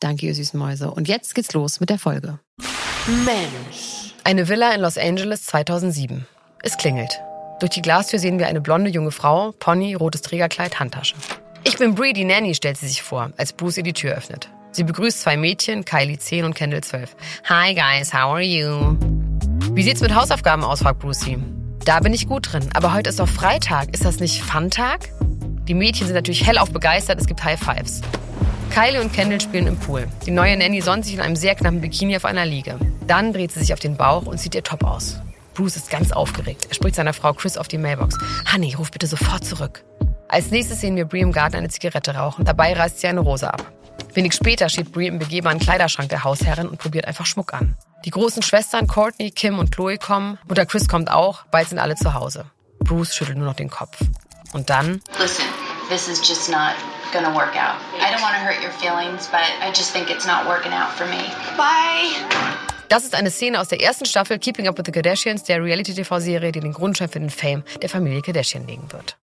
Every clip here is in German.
Danke, ihr süßen Mäuse. Und jetzt geht's los mit der Folge. Mensch. Eine Villa in Los Angeles 2007. Es klingelt. Durch die Glastür sehen wir eine blonde junge Frau, Pony, rotes Trägerkleid, Handtasche. Ich bin Bree, die Nanny, stellt sie sich vor, als Bruce ihr die Tür öffnet. Sie begrüßt zwei Mädchen, Kylie 10 und Kendall 12. Hi guys, how are you? Wie sieht's mit Hausaufgaben aus, fragt Brucey. Da bin ich gut drin, aber heute ist doch Freitag. Ist das nicht Fun-Tag? Die Mädchen sind natürlich hellauf begeistert, es gibt High Fives. Kylie und Kendall spielen im Pool. Die neue Nanny sonnt sich in einem sehr knappen Bikini auf einer Liege. Dann dreht sie sich auf den Bauch und sieht ihr top aus. Bruce ist ganz aufgeregt. Er spricht seiner Frau Chris auf die Mailbox. Honey, ruf bitte sofort zurück. Als nächstes sehen wir Brie im Garten eine Zigarette rauchen. Dabei reißt sie eine Rose ab. Wenig später steht Brie im begehbaren Kleiderschrank der Hausherrin und probiert einfach Schmuck an. Die großen Schwestern Courtney, Kim und Chloe kommen. Mutter Chris kommt auch. Bald sind alle zu Hause. Bruce schüttelt nur noch den Kopf. Und dann... Listen, this is just not gonna work out. I don't want to hurt your feelings, but I just think it's not working out for me. Bye. Das ist eine Szene aus der ersten Staffel Keeping Up with the Kardashians, der Reality-TV-Serie, die den Grundstein für den Fame der Familie Kardashian legen wird.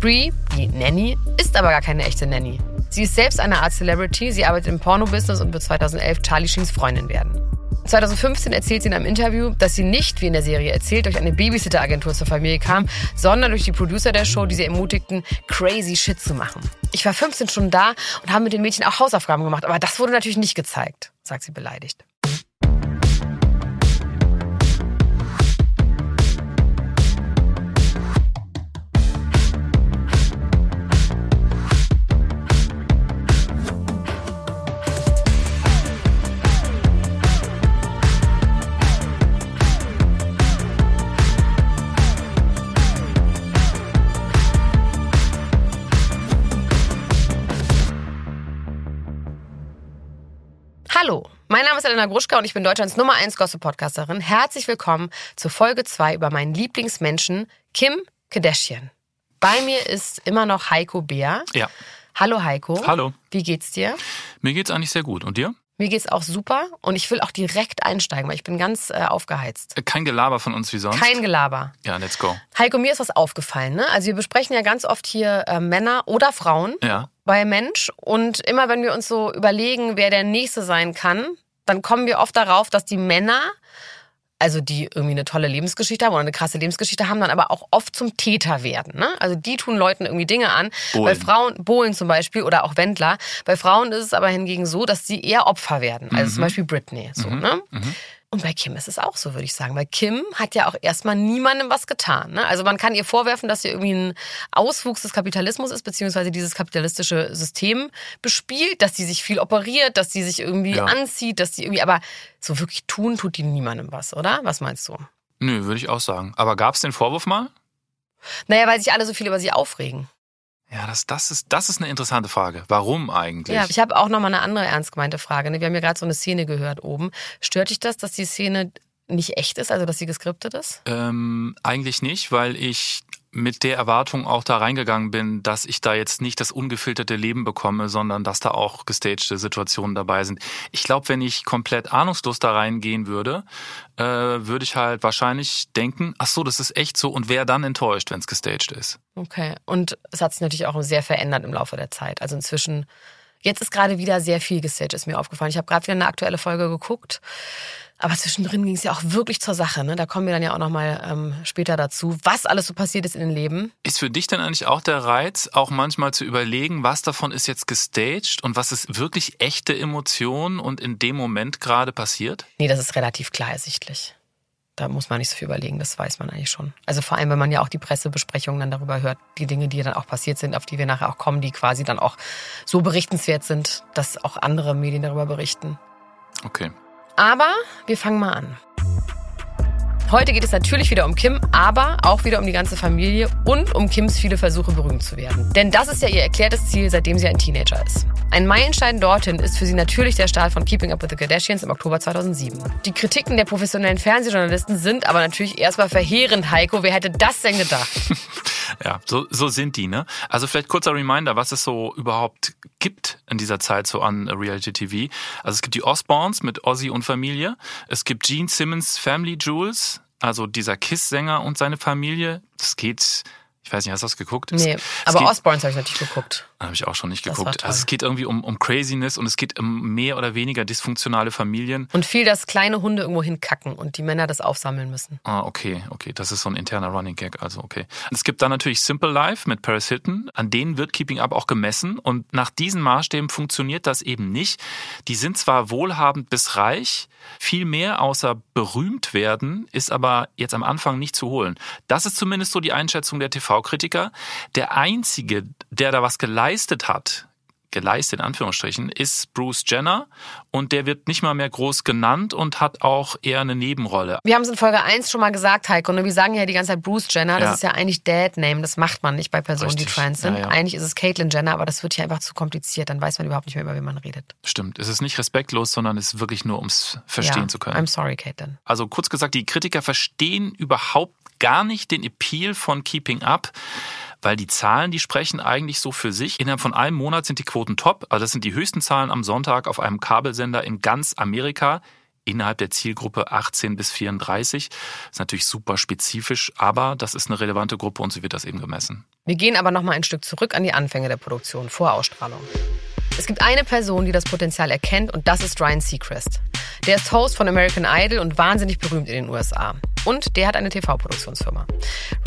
Brie, die Nanny, ist aber gar keine echte Nanny. Sie ist selbst eine Art Celebrity, sie arbeitet im Porno-Business und wird 2011 Charlie Sheens Freundin werden. 2015 erzählt sie in einem Interview, dass sie nicht, wie in der Serie erzählt, durch eine Babysitter-Agentur zur Familie kam, sondern durch die Producer der Show, die sie ermutigten, crazy Shit zu machen. Ich war 15 Stunden da und habe mit den Mädchen auch Hausaufgaben gemacht, aber das wurde natürlich nicht gezeigt, sagt sie beleidigt. Hallo, mein Name ist Elena Gruschka und ich bin Deutschlands Nummer 1 Gossip-Podcasterin. Herzlich willkommen zur Folge 2 über meinen Lieblingsmenschen, Kim Kardashian. Bei mir ist immer noch Heiko Bär. Ja. Hallo Heiko. Hallo. Wie geht's dir? Mir geht's eigentlich sehr gut. Und dir? Mir geht's auch super und ich will auch direkt einsteigen, weil ich bin ganz äh, aufgeheizt. Kein Gelaber von uns wie sonst. Kein Gelaber. Ja, let's go. Heiko, mir ist was aufgefallen. Ne? Also wir besprechen ja ganz oft hier äh, Männer oder Frauen Ja. bei Mensch und immer wenn wir uns so überlegen, wer der Nächste sein kann, dann kommen wir oft darauf, dass die Männer, also die irgendwie eine tolle Lebensgeschichte haben oder eine krasse Lebensgeschichte haben, dann aber auch oft zum Täter werden. Ne? Also die tun Leuten irgendwie Dinge an. Bohlen. Bei Frauen, Bohlen zum Beispiel oder auch Wendler. Bei Frauen ist es aber hingegen so, dass sie eher Opfer werden. Also zum Beispiel Britney. So, ne? Und bei Kim ist es auch so, würde ich sagen. Weil Kim hat ja auch erstmal niemandem was getan. Ne? Also man kann ihr vorwerfen, dass sie irgendwie ein Auswuchs des Kapitalismus ist, beziehungsweise dieses kapitalistische System bespielt, dass sie sich viel operiert, dass sie sich irgendwie Ja. anzieht, dass sie irgendwie, aber so wirklich tun tut die niemandem was, oder? Was meinst du? Nö, würde ich auch sagen. Aber gab's den Vorwurf mal? Naja, weil sich alle so viel über sie aufregen. Ja, das, das, ist, das ist eine interessante Frage. Warum eigentlich? Ja, ich habe auch noch mal eine andere ernst gemeinte Frage. ne? Wir haben ja gerade so eine Szene gehört oben. Stört dich das, dass die Szene nicht echt ist, also dass sie geskriptet ist? ähm, eigentlich nicht, weil ich mit der Erwartung auch da reingegangen bin, dass ich da jetzt nicht das ungefilterte Leben bekomme, sondern dass da auch gestagte Situationen dabei sind. Ich glaube, wenn ich komplett ahnungslos da reingehen würde, äh, würde ich halt wahrscheinlich denken, ach so, das ist echt so und wäre dann enttäuscht, wenn es gestaged ist. Okay. Und es hat sich natürlich auch sehr verändert im Laufe der Zeit. Also inzwischen, jetzt ist gerade wieder sehr viel gestaged, ist mir aufgefallen. Ich habe gerade wieder eine aktuelle Folge geguckt. Aber zwischendrin ging es ja auch wirklich zur Sache. Ne? Da kommen wir dann ja auch nochmal ähm, später dazu, was alles so passiert ist in den Leben. Ist für dich dann eigentlich auch der Reiz, auch manchmal zu überlegen, was davon ist jetzt gestaged und was ist wirklich echte Emotion und in dem Moment gerade passiert? Nee, das ist relativ klar ersichtlich. Da muss man nicht so viel überlegen, das weiß man eigentlich schon. Also vor allem, wenn man ja auch die Pressebesprechungen dann darüber hört, die Dinge, die dann auch passiert sind, auf die wir nachher auch kommen, die quasi dann auch so berichtenswert sind, dass auch andere Medien darüber berichten. Okay. Aber wir fangen mal an. Heute geht es natürlich wieder um Kim, aber auch wieder um die ganze Familie und um Kims viele Versuche, berühmt zu werden. Denn das ist ja ihr erklärtes Ziel, seitdem sie ein Teenager ist. Ein Meilenstein dorthin ist für sie natürlich der Start von Keeping Up with the Kardashians im Oktober 2007. Die Kritiken der professionellen Fernsehjournalisten sind aber natürlich erstmal verheerend, Heiko. Wer hätte das denn gedacht? Ja, so, so sind die, ne? Also vielleicht kurzer Reminder, was es so überhaupt gibt in dieser Zeit so an Reality TV. Also es gibt die Osborns mit Ozzy und Familie. Es gibt Gene Simmons Family Jewels, also dieser Kiss-Sänger und seine Familie. Das geht ich weiß nicht, hast du das geguckt? Nee, es, aber es Osborns habe ich natürlich geguckt. Habe ich auch schon nicht geguckt. Also es geht irgendwie um, um Craziness und es geht um mehr oder weniger dysfunktionale Familien. Und viel, dass kleine Hunde irgendwo hinkacken und die Männer das aufsammeln müssen. Ah, okay, okay. Das ist so ein interner Running Gag, also okay. Es gibt dann natürlich Simple Life mit Paris Hilton. An denen wird Keeping Up auch gemessen und nach diesen Maßstäben funktioniert das eben nicht. Die sind zwar wohlhabend bis reich, viel mehr außer berühmt werden ist aber jetzt am Anfang nicht zu holen. Das ist zumindest so die Einschätzung der TV TV-Kritiker. Der einzige, der da was geleistet hat, geleistet in Anführungsstrichen, ist Bruce Jenner und der wird nicht mal mehr groß genannt und hat auch eher eine Nebenrolle. Wir haben es in Folge 1 schon mal gesagt, Heiko, und ne? wir sagen ja die ganze Zeit Bruce Jenner, das ja. ist ja eigentlich Dad-Name, das macht man nicht bei Personen, Richtig. die trans sind. Ja, ja. Eigentlich ist es Caitlyn Jenner, aber das wird hier einfach zu kompliziert, dann weiß man überhaupt nicht mehr, über wen man redet. Stimmt, es ist nicht respektlos, sondern es ist wirklich nur, ums verstehen zu können. I'm sorry, Caitlyn. Also kurz gesagt, die Kritiker verstehen überhaupt gar nicht den Appeal von Keeping Up, weil die Zahlen, die sprechen eigentlich so für sich. Innerhalb von einem Monat sind die Quoten top. Also das sind die höchsten Zahlen am Sonntag auf einem Kabelsender in ganz Amerika innerhalb der Zielgruppe 18 bis 34. Das ist natürlich super spezifisch, aber das ist eine relevante Gruppe und so wird das eben gemessen. Wir gehen aber noch mal ein Stück zurück an die Anfänge der Produktion vor Ausstrahlung. Es gibt eine Person, die das Potenzial erkennt und das ist Ryan Seacrest. Der ist Host von American Idol und wahnsinnig berühmt in den USA. Und der hat eine TV-Produktionsfirma.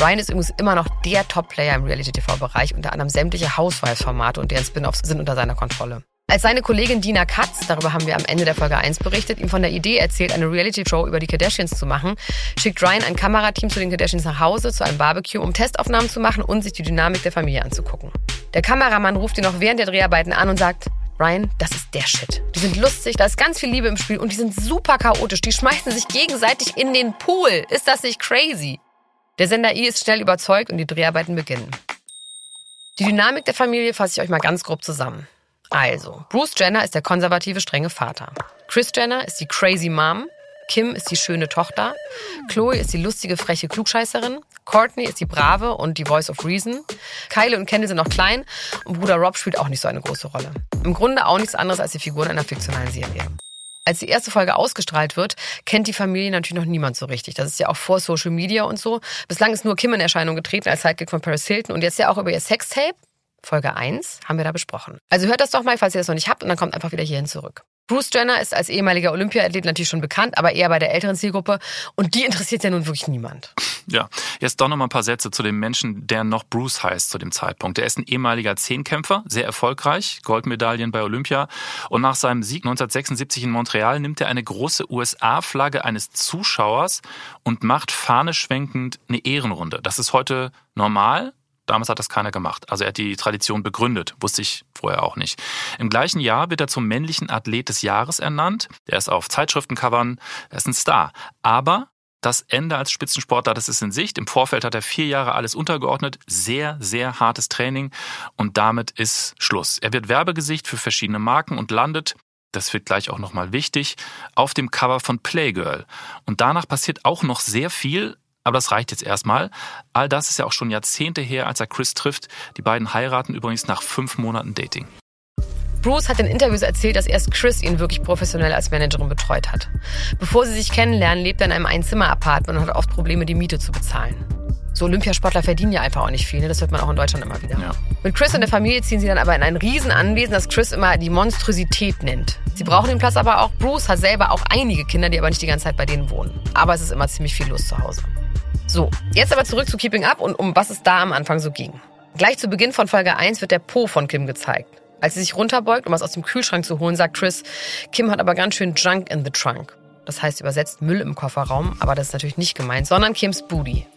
Ryan ist übrigens immer noch der Top-Player im Reality-TV-Bereich, unter anderem sämtliche Housewives-Formate und deren Spin-offs sind unter seiner Kontrolle. Als seine Kollegin Dina Katz, darüber haben wir am Ende der Folge 1 berichtet, ihm von der Idee erzählt, eine Reality-Show über die Kardashians zu machen, schickt Ryan ein Kamerateam zu den Kardashians nach Hause zu einem Barbecue, um Testaufnahmen zu machen und sich die Dynamik der Familie anzugucken. Der Kameramann ruft ihn noch während der Dreharbeiten an und sagt, Ryan, das ist der Shit. Die sind lustig, da ist ganz viel Liebe im Spiel und die sind super chaotisch. Die schmeißen sich gegenseitig in den Pool. Ist das nicht crazy? Der Sender I ist schnell überzeugt und die Dreharbeiten beginnen. Die Dynamik der Familie fasse ich euch mal ganz grob zusammen. Also, Bruce Jenner ist der konservative, strenge Vater. Chris Jenner ist die crazy Mom. Kim ist die schöne Tochter. Chloe ist die lustige, freche Klugscheißerin. Courtney ist die brave und die Voice of Reason. Kylie und Kendall sind noch klein und Bruder Rob spielt auch nicht so eine große Rolle. Im Grunde auch nichts anderes als die Figuren einer fiktionalen Serie. Als die erste Folge ausgestrahlt wird, kennt die Familie natürlich noch niemand so richtig. Das ist ja auch vor Social Media und so. Bislang ist nur Kim in Erscheinung getreten als Sidekick von Paris Hilton und jetzt ja auch über ihr Sextape. Folge 1 haben wir da besprochen. Also hört das doch mal, falls ihr das noch nicht habt und dann kommt einfach wieder hierhin zurück. Bruce Jenner ist als ehemaliger Olympiaathlet natürlich schon bekannt, aber eher bei der älteren Zielgruppe und die interessiert ja nun wirklich niemand. Ja, jetzt doch noch mal ein paar Sätze zu dem Menschen, der noch Bruce heißt zu dem Zeitpunkt. Er ist ein ehemaliger Zehnkämpfer, sehr erfolgreich, Goldmedaillen bei Olympia und nach seinem Sieg 1976 in Montreal nimmt er eine große USA-Flagge eines Zuschauers und macht fahneschwenkend eine Ehrenrunde. Das ist heute normal, Damals hat das keiner gemacht. Also er hat die Tradition begründet, wusste ich vorher auch nicht. Im gleichen Jahr wird er zum männlichen Athlet des Jahres ernannt. Er ist auf Zeitschriftencovern, er ist ein Star. Aber das Ende als Spitzensportler, das ist in Sicht. Im Vorfeld hat er vier Jahre alles untergeordnet. Sehr, sehr hartes Training. Und damit ist Schluss. Er wird Werbegesicht für verschiedene Marken und landet das wird gleich auch nochmal wichtig, auf dem Cover von Playgirl. Und danach passiert auch noch sehr viel, aber das reicht jetzt erstmal. All das ist ja auch schon Jahrzehnte her, als er Chris trifft. Die beiden heiraten übrigens nach fünf Monaten Dating. Bruce hat in Interviews erzählt, dass erst Chris ihn wirklich professionell als Managerin betreut hat. Bevor sie sich kennenlernen, lebt er in einem Einzimmer-Apartment und hat oft Probleme, die Miete zu bezahlen. So Olympiasportler verdienen ja einfach auch nicht viel, ne? das hört man auch in Deutschland immer wieder. Ja. Mit Chris und der Familie ziehen sie dann aber in ein Riesenanwesen, das Chris immer die Monstrosität nennt. Sie brauchen den Platz aber auch. Bruce hat selber auch einige Kinder, die aber nicht die ganze Zeit bei denen wohnen. Aber es ist immer ziemlich viel los zu Hause. So, jetzt aber zurück zu Keeping Up und um was es da am Anfang so ging. Gleich zu Beginn von Folge 1 wird der Po von Kim gezeigt. Als sie sich runterbeugt, um was aus dem Kühlschrank zu holen, sagt Chris, Kim hat aber ganz schön Junk in the Trunk. Das heißt übersetzt Müll im Kofferraum, aber das ist natürlich nicht gemeint, sondern Kims Booty.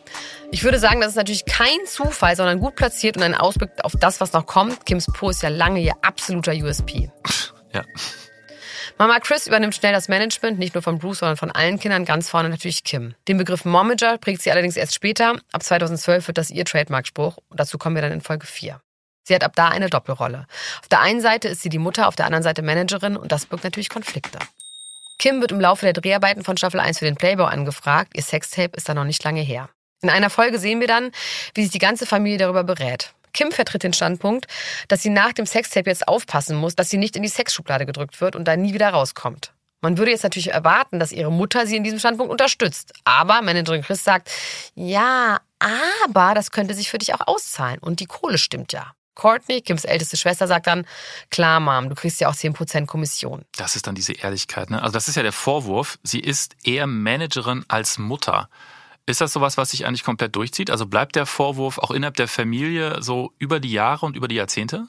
Ich würde sagen, das ist natürlich kein Zufall, sondern gut platziert und ein Ausblick auf das, was noch kommt. Kims Po ist ja lange ihr absoluter USP. Ja. Mama Chris übernimmt schnell das Management, nicht nur von Bruce, sondern von allen Kindern, ganz vorne natürlich Kim. Den Begriff Momager prägt sie allerdings erst später. Ab 2012 wird das ihr Trademark-Spruch. Dazu kommen wir dann in Folge 4. Sie hat ab da eine Doppelrolle. Auf der einen Seite ist sie die Mutter, auf der anderen Seite Managerin und das birgt natürlich Konflikte. Kim wird im Laufe der Dreharbeiten von Staffel 1 für den Playboy angefragt. Ihr Sextape ist da noch nicht lange her. In einer Folge sehen wir dann, wie sich die ganze Familie darüber berät. Kim vertritt den Standpunkt, dass sie nach dem Sextape jetzt aufpassen muss, dass sie nicht in die Sexschublade gedrückt wird und da nie wieder rauskommt. Man würde jetzt natürlich erwarten, dass ihre Mutter sie in diesem Standpunkt unterstützt. Aber Managerin Chris sagt, ja, aber das könnte sich für dich auch auszahlen. Und die Kohle stimmt ja. Courtney, Kims älteste Schwester, sagt dann, klar, Mom, du kriegst ja auch 10% Kommission. Das ist dann diese Ehrlichkeit. Ne? Also das ist ja der Vorwurf, sie ist eher Managerin als Mutter. Ist das sowas, was sich eigentlich komplett durchzieht? Also bleibt der Vorwurf auch innerhalb der Familie so über die Jahre und über die Jahrzehnte?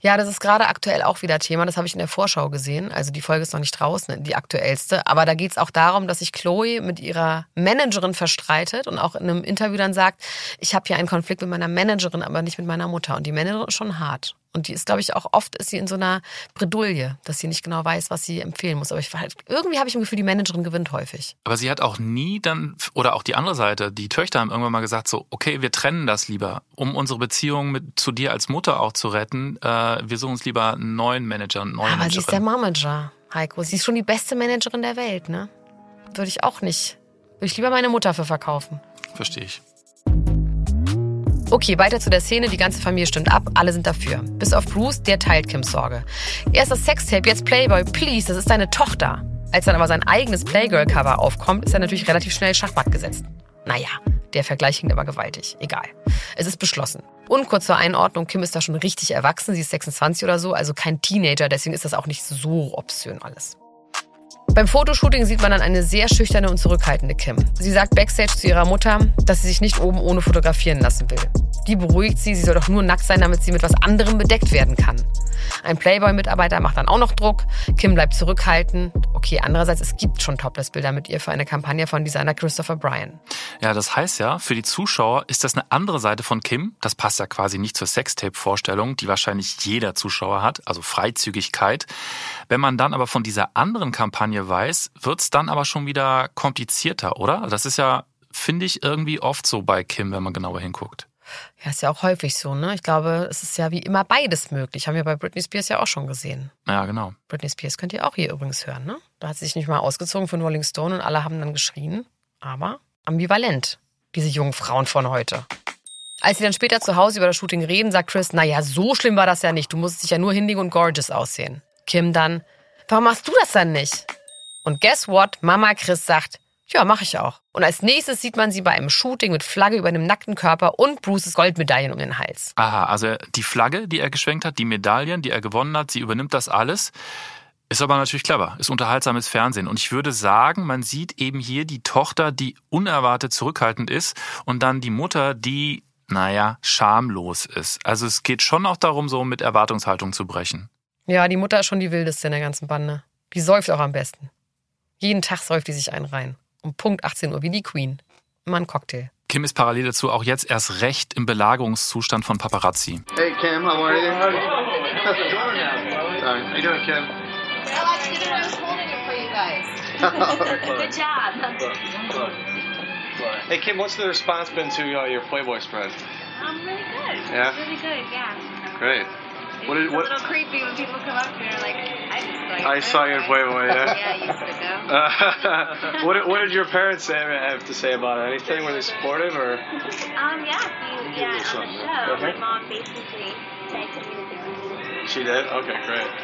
Ja, das ist gerade aktuell auch wieder Thema. Das habe ich in der Vorschau gesehen. Also die Folge ist noch nicht draußen, die aktuellste. Aber da geht es auch darum, dass sich Chloe mit ihrer Managerin verstreitet und auch in einem Interview dann sagt, ich habe hier einen Konflikt mit meiner Managerin, aber nicht mit meiner Mutter. Und die Managerin ist schon hart. Und die ist, glaube ich, auch oft ist sie in so einer Bredouille, dass sie nicht genau weiß, was sie empfehlen muss. Aber ich halt, irgendwie habe ich im Gefühl, die Managerin gewinnt häufig. Aber sie hat auch nie dann, oder auch die andere Seite, die Töchter haben irgendwann mal gesagt, so, okay, wir trennen das lieber, um unsere Beziehung mit, zu dir als Mutter auch zu retten. Äh, wir suchen uns lieber einen neuen Manager, einen neuen Aber Managerin. sie ist der Manager, Heiko. Sie ist schon die beste Managerin der Welt, ne? Würde ich auch nicht. Würde ich lieber meine Mutter für verkaufen. Verstehe ich. Okay, weiter zu der Szene. Die ganze Familie stimmt ab. Alle sind dafür. Bis auf Bruce, der teilt Kims Sorge. Erst das Sextape, jetzt Playboy. Please, das ist deine Tochter. Als dann aber sein eigenes Playgirl-Cover aufkommt, ist er natürlich relativ schnell Schachmatt gesetzt. Naja, der Vergleich hinkt aber gewaltig. Egal. Es ist beschlossen. Und kurz zur Einordnung, Kim ist da schon richtig erwachsen. Sie ist 26 oder so, also kein Teenager. Deswegen ist das auch nicht so obszön alles. Beim Fotoshooting sieht man dann eine sehr schüchterne und zurückhaltende Kim. Sie sagt backstage zu ihrer Mutter, dass sie sich nicht oben ohne fotografieren lassen will. Die beruhigt sie, sie soll doch nur nackt sein, damit sie mit was anderem bedeckt werden kann. Ein Playboy-Mitarbeiter macht dann auch noch Druck. Kim bleibt zurückhaltend. Okay, andererseits, es gibt schon Topless-Bilder mit ihr für eine Kampagne von Designer Christopher Bryan. Ja, das heißt ja, für die Zuschauer ist das eine andere Seite von Kim. Das passt ja quasi nicht zur Sextape-Vorstellung, die wahrscheinlich jeder Zuschauer hat, also Freizügigkeit. Wenn man dann aber von dieser anderen Kampagne weiß, wird's dann aber schon wieder komplizierter, oder? Das ist ja, finde ich, irgendwie oft so bei Kim, wenn man genauer hinguckt. Ja, ist ja auch häufig so, ne? Ich glaube, es ist ja wie immer beides möglich. Haben wir bei Britney Spears ja auch schon gesehen. Ja, genau. Britney Spears könnt ihr auch hier übrigens hören, ne? Da hat sie sich nicht mal ausgezogen für Rolling Stone und alle haben dann geschrien. Aber ambivalent, diese jungen Frauen von heute. Als sie dann später zu Hause über das Shooting reden, sagt Chris, naja, so schlimm war das ja nicht. Du musst dich ja nur hinlegen und gorgeous aussehen. Kim dann, warum machst du das dann nicht? Und guess what? Mama Chris sagt, ja, mache ich auch. Und als nächstes sieht man sie bei einem Shooting mit Flagge über einem nackten Körper und Bruces Goldmedaillen um den Hals. Aha, also die Flagge, die er geschwenkt hat, die Medaillen, die er gewonnen hat, sie übernimmt das alles. Ist aber natürlich clever, ist unterhaltsames Fernsehen. Und ich würde sagen, man sieht eben hier die Tochter, die unerwartet zurückhaltend ist und dann die Mutter, die, naja, schamlos ist. Also es geht schon auch darum, so mit Erwartungshaltung zu brechen. Ja, die Mutter ist schon die wildeste in der ganzen Bande. Die säuft auch am besten. Jeden Tag säuft die sich einen rein. Um Punkt 18 Uhr, wie die Queen. Immer ein Cocktail. Kim ist parallel dazu auch jetzt erst recht im Belagerungszustand von Paparazzi. Hey Kim, how are you? Sorry. How you doing, Kim? Good job. Hey Kim, what's the response been to uh, your Playboy spread? Um, really good. Yeah? Really good, yeah. Great. What did It's what? a little creepy when people come up here like, I just saw you. I saw you in Playboy. Yeah. Yeah, ago. Uh, what, did- what did your parents say, have to say about it? Anything? Were they supportive or? Um, yeah, you, yeah, on the show, my mom basically said to me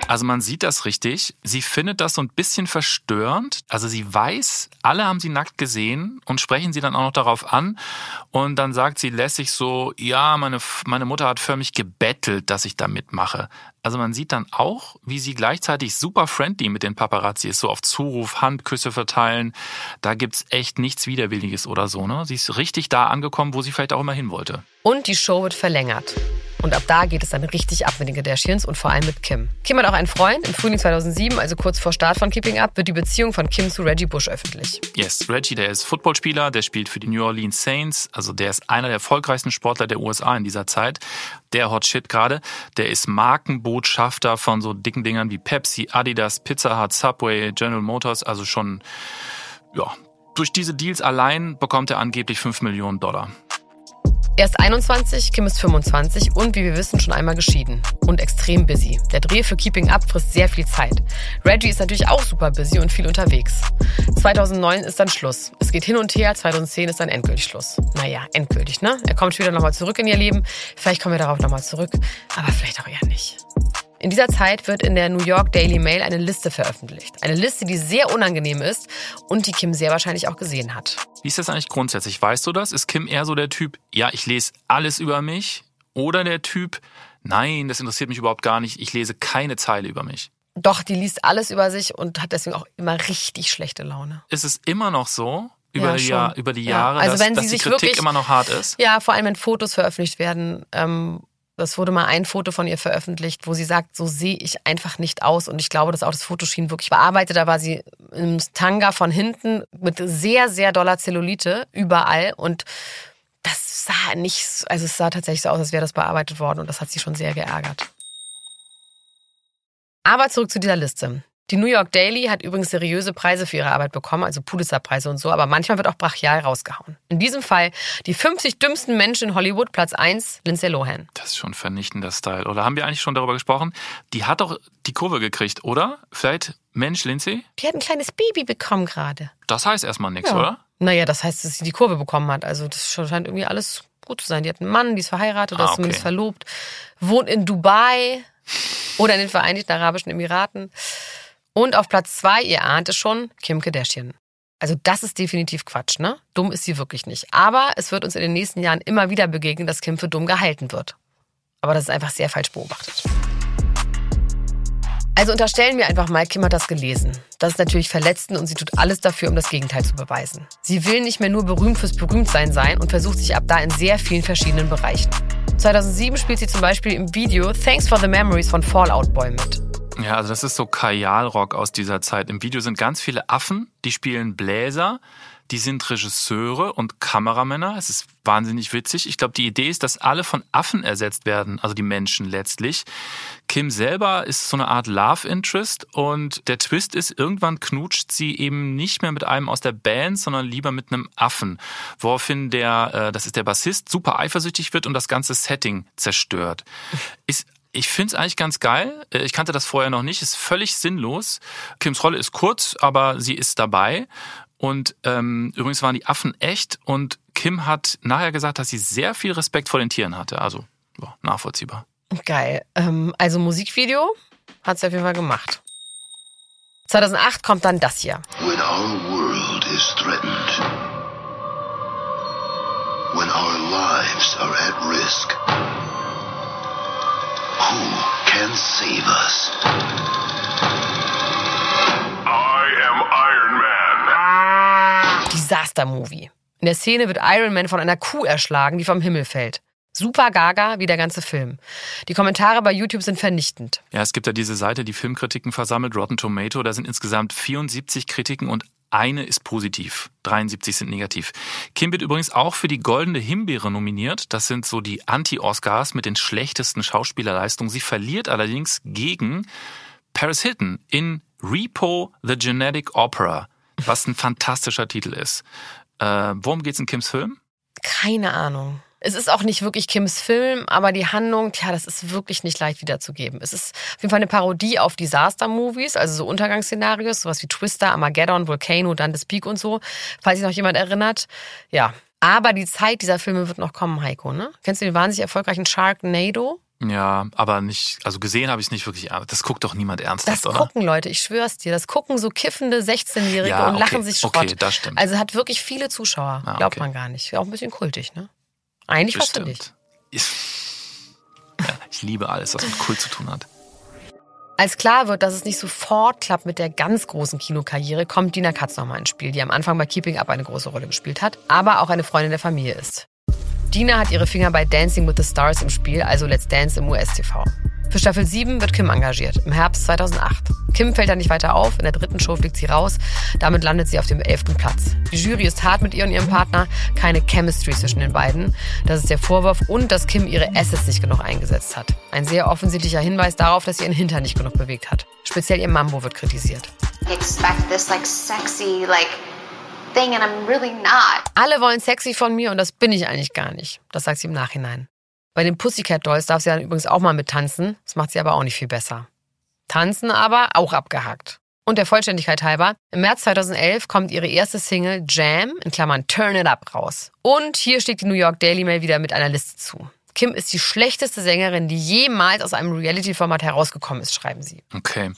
Also man sieht das richtig. Sie findet das so ein bisschen verstörend. Also sie weiß, alle haben sie nackt gesehen und sprechen sie dann auch noch darauf an. Und dann sagt sie lässig so, ja, meine, meine Mutter hat für mich gebettelt, dass ich da mitmache. Also man sieht dann auch, wie sie gleichzeitig super friendly mit den Paparazzi ist, so auf Zuruf, Handküsse verteilen. Da gibt's echt nichts Widerwilliges oder so. Ne? Sie ist richtig da angekommen, wo sie vielleicht auch immer hin wollte. Und die Show wird verlängert. Und ab da geht es dann richtig ab mit den Kardashians und vor allem mit Kim. Kim hat auch einen Freund. Im Frühling 2007, also kurz vor Start von Keeping Up, wird die Beziehung von Kim zu Reggie Bush öffentlich. Yes, Reggie, der ist Footballspieler, der spielt für die New Orleans Saints, also der ist einer der erfolgreichsten Sportler der USA in dieser Zeit. Der Hot Shit gerade, der ist Markenbotschafter von so dicken Dingern wie Pepsi, Adidas, Pizza Hut, Subway, General Motors, also schon, ja, durch diese Deals allein bekommt er angeblich 5 Millionen Dollar. Er ist 21, Kim ist 25 und wie wir wissen schon einmal geschieden und extrem busy. Der Dreh für Keeping Up frisst sehr viel Zeit. Reggie ist natürlich auch super busy und viel unterwegs. 2009 ist dann Schluss. Es geht hin und her, 2010 ist dann endgültig Schluss. Naja, endgültig, ne? Er kommt später nochmal zurück in ihr Leben. Vielleicht kommen wir darauf nochmal zurück, aber vielleicht auch eher nicht. In dieser Zeit wird in der New York Daily Mail eine Liste veröffentlicht. Eine Liste, die sehr unangenehm ist und die Kim sehr wahrscheinlich auch gesehen hat. Wie ist das eigentlich grundsätzlich? Weißt du das? Ist Kim eher so der Typ, ja, ich lese alles über mich? Oder der Typ, nein, das interessiert mich überhaupt gar nicht, ich lese keine Zeile über mich? Doch, die liest alles über sich und hat deswegen auch immer richtig schlechte Laune. Ist es immer noch so? Über, Ja, die. Jahr, über die Ja. Jahre, Also dass, wenn dass sie die sich Kritik wirklich- immer noch hart ist? Ja, vor allem wenn Fotos veröffentlicht werden. Ähm, das wurde mal ein Foto von ihr veröffentlicht, wo sie sagt, so sehe ich einfach nicht aus. Und ich glaube, dass auch das Foto schien wirklich bearbeitet. Da war sie im Tanga von hinten mit sehr, sehr doller Zellulite überall. Und das sah nicht, also es sah tatsächlich so aus, als wäre das bearbeitet worden. Und das hat sie schon sehr geärgert. Aber zurück zu dieser Liste. Die New York Daily hat übrigens seriöse Preise für ihre Arbeit bekommen, also Pulitzerpreise und so, aber manchmal wird auch brachial rausgehauen. In diesem Fall die 50 dümmsten Menschen in Hollywood, Platz 1, Lindsay Lohan. Das ist schon vernichtender Style. Oder haben wir eigentlich schon darüber gesprochen? Die hat doch die Kurve gekriegt, oder? Vielleicht, Mensch, Lindsay? Die hat ein kleines Baby bekommen gerade. Das heißt erstmal nichts, Ja. oder? Naja, das heißt, dass sie die Kurve bekommen hat. Also das scheint irgendwie alles gut zu sein. Die hat einen Mann, die ist verheiratet, Ah, oder ist okay. zumindest verlobt, wohnt in Dubai oder in den Vereinigten Arabischen Emiraten. Und auf Platz zwei, ihr ahnt es schon, Kim Kardashian. Also das ist definitiv Quatsch, ne? Dumm ist sie wirklich nicht. Aber es wird uns in den nächsten Jahren immer wieder begegnen, dass Kim für dumm gehalten wird. Aber das ist einfach sehr falsch beobachtet. Also unterstellen wir einfach mal, Kim hat das gelesen. Das ist natürlich verletzend und sie tut alles dafür, um das Gegenteil zu beweisen. Sie will nicht mehr nur berühmt fürs Berühmtsein sein und versucht sich ab da in sehr vielen verschiedenen Bereichen. 2007 spielt sie zum Beispiel im Video Thanks for the Memories von Fallout Boy mit. Ja, also das ist so Kajalrock aus dieser Zeit. Im Video sind ganz viele Affen, die spielen Bläser, die sind Regisseure und Kameramänner. Es ist wahnsinnig witzig. Ich glaube, die Idee ist, dass alle von Affen ersetzt werden, also die Menschen letztlich. Kim selber ist so eine Art Love Interest und der Twist ist, irgendwann knutscht sie eben nicht mehr mit einem aus der Band, sondern lieber mit einem Affen, woraufhin der, äh, das ist der Bassist, super eifersüchtig wird und das ganze Setting zerstört. Ist ich finde es eigentlich ganz geil. Äh, Ich kannte das vorher noch nicht. Ist völlig sinnlos. Kims Rolle ist kurz, aber sie ist dabei. Und ähm, übrigens waren die Affen echt. Und Kim hat nachher gesagt, dass sie sehr viel Respekt vor den Tieren hatte. Also ja, nachvollziehbar. Geil. Ähm, also Musikvideo hat sie auf jeden Fall gemacht. 2008 kommt dann das hier. When our world is threatened, when our lives are at risk, who can save us? I am Iron Man. Disaster-Movie. In der Szene wird Iron Man von einer Kuh erschlagen, die vom Himmel fällt. Super gaga wie der ganze Film. Die Kommentare bei YouTube sind vernichtend. Ja, es gibt ja diese Seite, die Filmkritiken versammelt, Rotten Tomato. Da sind insgesamt 74 Kritiken und eine ist positiv. 73 sind negativ. Kim wird übrigens auch für die Goldene Himbeere nominiert. Das sind so die Anti-Oscars mit den schlechtesten Schauspielerleistungen. Sie verliert allerdings gegen Paris Hilton in Repo the Genetic Opera, was ein fantastischer Titel ist. Äh, worum geht's in Kims Film? Keine Ahnung. Es ist auch nicht wirklich Kims Film, aber die Handlung, tja, das ist wirklich nicht leicht wiederzugeben. Es ist auf jeden Fall eine Parodie auf Disaster-Movies, also so Untergangsszenarios, sowas wie Twister, Armageddon, Volcano, Dante's Peak und so, falls sich noch jemand erinnert. Ja. Aber die Zeit dieser Filme wird noch kommen, Heiko, ne? Kennst du den wahnsinnig erfolgreichen Sharknado? Ja, aber nicht, also gesehen habe ich es nicht wirklich. Das guckt doch niemand ernsthaft, Das oder? gucken Leute, ich schwör's dir. Das gucken so kiffende 16-Jährige Ja, und okay, lachen sich Schrott. okay, das stimmt. Also hat wirklich viele Zuschauer. Ah, Glaubt okay. man gar nicht. Auch ein bisschen kultig, ne? Eigentlich. Bestimmt. Ich, ja, ich liebe alles, was mit Kult zu tun hat. Als klar wird, dass es nicht sofort klappt mit der ganz großen Kinokarriere, kommt Dina Katz nochmal ins Spiel, die am Anfang bei Keeping Up eine große Rolle gespielt hat, aber auch eine Freundin der Familie ist. Dina hat ihre Finger bei Dancing with the Stars im Spiel, also Let's Dance im US-TV. Für Staffel 7 wird Kim engagiert, im Herbst 2008. Kim fällt da nicht weiter auf, in der dritten Show fliegt sie raus, damit landet sie auf dem elften Platz. Die Jury ist hart mit ihr und ihrem Partner, keine Chemistry zwischen den beiden. Das ist der Vorwurf und dass Kim ihre Assets nicht genug eingesetzt hat. Ein sehr offensichtlicher Hinweis darauf, dass sie ihren Hintern nicht genug bewegt hat. Speziell ihr Mambo wird kritisiert. I expect this like sexy, like thing and I'm really not. Alle wollen sexy von mir und das bin ich eigentlich gar nicht. Das sagt sie im Nachhinein. Bei den Pussycat Dolls darf sie dann übrigens auch mal mit tanzen. Das macht sie aber auch nicht viel besser. Tanzen aber auch abgehakt. Und der Vollständigkeit halber, im März 2011 kommt ihre erste Single Jam, in Klammern Turn It Up, raus. Und hier steht die New York Daily Mail wieder mit einer Liste zu. Kim ist die schlechteste Sängerin, die jemals aus einem Reality-Format herausgekommen ist, schreiben sie. Okay.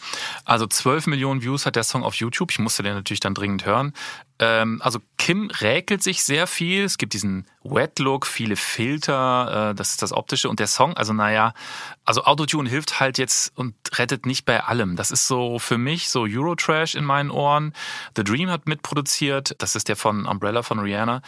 Also 12 Millionen Views hat der Song auf YouTube. Ich musste den natürlich dann dringend hören. Ähm, also Kim räkelt sich sehr viel. Es gibt diesen Wet-Look, viele Filter, äh, das ist das Optische. Und der Song, also naja, also Autotune hilft halt jetzt und rettet nicht bei allem. Das ist so für mich so Eurotrash in meinen Ohren. The Dream hat mitproduziert. Das ist der von Umbrella von Rihanna.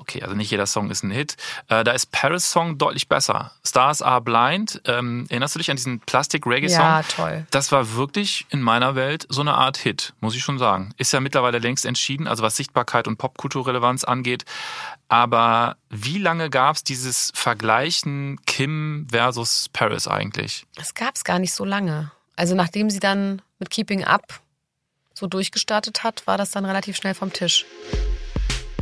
Okay, also nicht jeder Song ist ein Hit. Äh, da ist Paris Song deutlich besser. Stars Are Blind. Ähm, erinnerst du dich an diesen Plastic Reggae Song? Ja, toll. Das war wirklich in meiner Welt so eine Art Hit, muss ich schon sagen. Ist ja mittlerweile längst entschieden, also was Sichtbarkeit und Popkulturrelevanz angeht. Aber wie lange gab es dieses Vergleichen Kim versus Paris eigentlich? Das gab es gar nicht so lange. Also nachdem sie dann mit Keeping Up so durchgestartet hat, war das dann relativ schnell vom Tisch.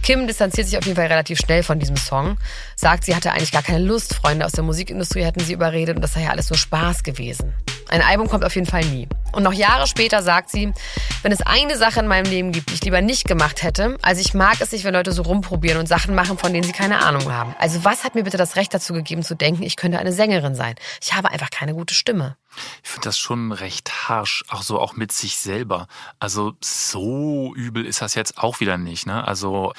Kim distanziert sich auf jeden Fall relativ schnell von diesem Song, sagt, sie hatte eigentlich gar keine Lust, Freunde aus der Musikindustrie hätten sie überredet und das sei ja alles nur Spaß gewesen. Ein Album kommt auf jeden Fall nie. Und noch Jahre später sagt sie, wenn es eine Sache in meinem Leben gibt, die ich lieber nicht gemacht hätte, also ich mag es nicht, wenn Leute so rumprobieren und Sachen machen, von denen sie keine Ahnung haben. Also was hat mir bitte das Recht dazu gegeben zu denken, ich könnte eine Sängerin sein? Ich habe einfach keine gute Stimme. Ich finde das schon recht harsch, auch so auch mit sich selber. Also so übel ist das jetzt auch wieder nicht. Ne? Also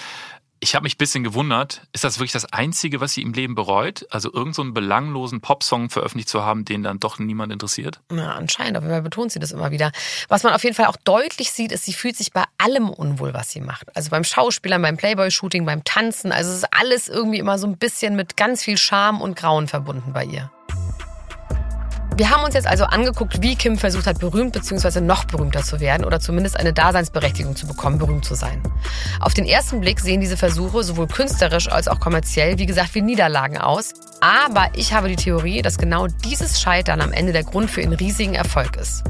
ich habe mich ein bisschen gewundert, ist das wirklich das Einzige, was sie im Leben bereut? Also irgendeinen so einen belanglosen Popsong veröffentlicht zu haben, den dann doch niemand interessiert? Ja, anscheinend, Fall betont sie das immer wieder. Was man auf jeden Fall auch deutlich sieht, ist, sie fühlt sich bei allem unwohl, was sie macht. Also beim Schauspielern, beim Playboy-Shooting, beim Tanzen. Also es ist alles irgendwie immer so ein bisschen mit ganz viel Scham und Grauen verbunden bei ihr. Wir haben uns jetzt also angeguckt, wie Kim versucht hat, berühmt bzw. noch berühmter zu werden oder zumindest eine Daseinsberechtigung zu bekommen, berühmt zu sein. Auf den ersten Blick sehen diese Versuche sowohl künstlerisch als auch kommerziell, wie gesagt, wie Niederlagen aus. Aber ich habe die Theorie, dass genau dieses Scheitern am Ende der Grund für ihren riesigen Erfolg ist.